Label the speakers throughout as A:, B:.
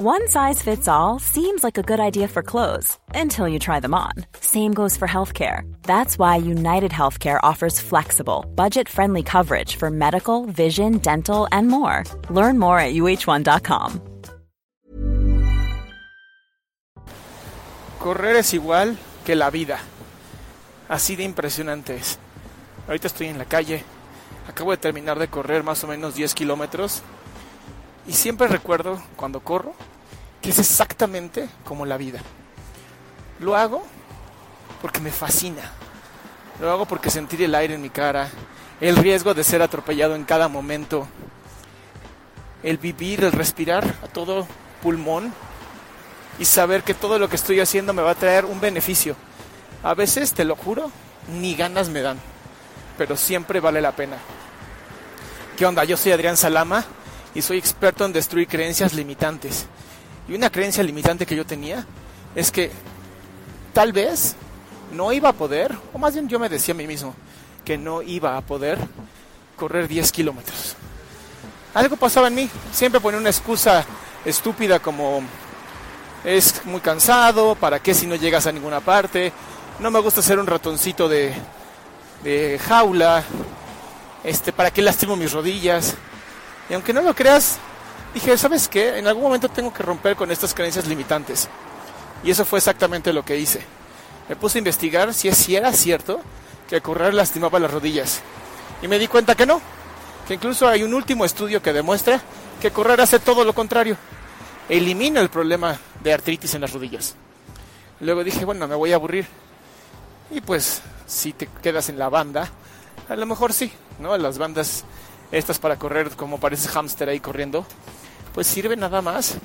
A: One size fits all seems like a good idea for clothes until you try them on. Same goes for healthcare. That's why United Healthcare offers flexible, budget friendly coverage for medical, vision, dental, and more. Learn more at uh1.com.
B: Correr es igual que la vida. Así de impresionante es. Ahorita estoy en la calle. Acabo de terminar de correr más o menos 10 kilómetros. Y siempre recuerdo cuando corro que es exactamente como la vida. Lo hago porque me fascina. Lo hago porque sentir el aire en mi cara, el riesgo de ser atropellado en cada momento, el vivir, el respirar a todo pulmón y saber que todo lo que estoy haciendo me va a traer un beneficio. A veces, te lo juro, ni ganas me dan, pero siempre vale la pena. ¿Qué onda? Yo soy Adrián Salama y soy experto en destruir creencias limitantes. Y una creencia limitante que yo tenía es que tal vez no iba a poder, o más bien yo me decía a mí mismo, que no iba a poder correr 10 kilómetros. Algo pasaba en mí, siempre ponía una excusa estúpida como es muy cansado, ¿para qué si no llegas a ninguna parte? No me gusta ser un ratoncito de, de jaula, este, ¿para qué lastimo mis rodillas? Y aunque no lo creas, dije, ¿sabes qué? En algún momento tengo que romper con estas creencias limitantes. Y eso fue exactamente lo que hice. Me puse a investigar si, si era cierto que correr lastimaba las rodillas. Y me di cuenta que no. Que incluso hay un último estudio que demuestra que correr hace todo lo contrario. Elimina el problema de artritis en las rodillas. Luego dije, bueno, me voy a aburrir. Y pues, si te quedas en la banda, a lo mejor sí, ¿no? Las bandas estas para correr como pareces hámster ahí corriendo, pues sirve nada más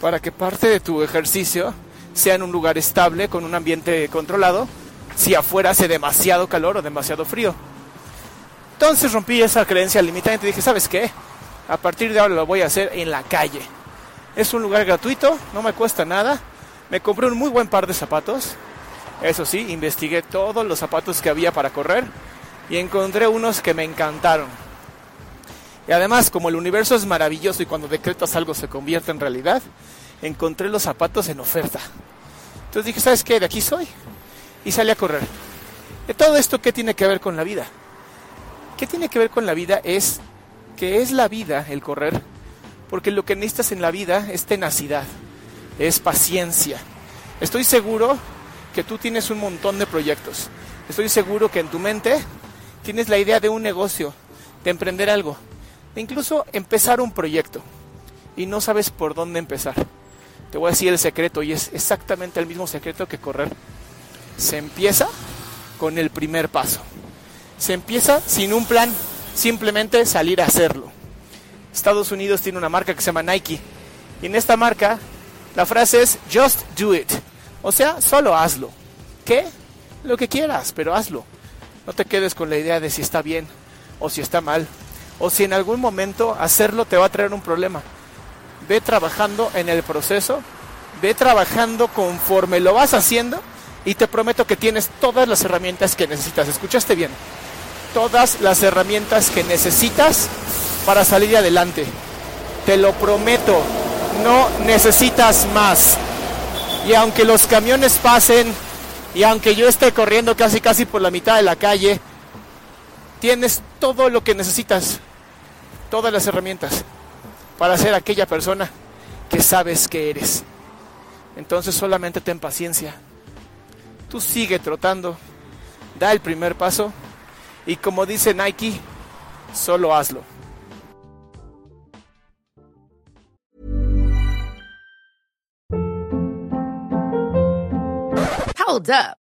B: para que parte de tu ejercicio sea en un lugar estable, con un ambiente controlado, si afuera hace demasiado calor o demasiado frío. Entonces rompí esa creencia limitante y dije, ¿sabes qué? A partir de ahora lo voy a hacer en la calle. Es un lugar gratuito, no me cuesta nada. Me compré un muy buen par de zapatos. Eso sí, investigué todos los zapatos que había para correr y encontré unos que me encantaron. Y además, como el universo es maravilloso y cuando decretas algo se convierte en realidad, encontré los zapatos en oferta. Entonces dije, ¿sabes qué? De aquí soy. Y salí a correr. ¿De todo esto qué tiene que ver con la vida? ¿Qué tiene que ver con la vida? Es que es la vida el correr, porque lo que necesitas en la vida es tenacidad, es paciencia. Estoy seguro que tú tienes un montón de proyectos. Estoy seguro que en tu mente tienes la idea de un negocio, de emprender algo, de incluso empezar un proyecto y no sabes por dónde empezar. Te voy a decir el secreto y es exactamente el mismo secreto que correr. Se empieza con el primer paso. Se empieza sin un plan, simplemente salir a hacerlo. Estados Unidos tiene una marca que se llama Nike y en esta marca la frase es just do it. O sea, solo hazlo. ¿Qué? Lo que quieras, pero hazlo. No te quedes con la idea de si está bien o si está mal o si en algún momento hacerlo te va a traer un problema. Ve trabajando en el proceso, ve trabajando conforme lo vas haciendo y te prometo que tienes todas las herramientas que necesitas. ¿Escuchaste bien? Todas las herramientas que necesitas para salir adelante. Te lo prometo, no necesitas más. Y aunque los camiones pasen y aunque yo esté corriendo casi casi por la mitad de la calle, tienes todo lo que necesitas, todas las herramientas para ser aquella persona que sabes que eres. Entonces solamente ten paciencia. Tú sigue trotando, da el primer paso y como dice Nike, solo hazlo.
C: Hold up.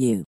D: you.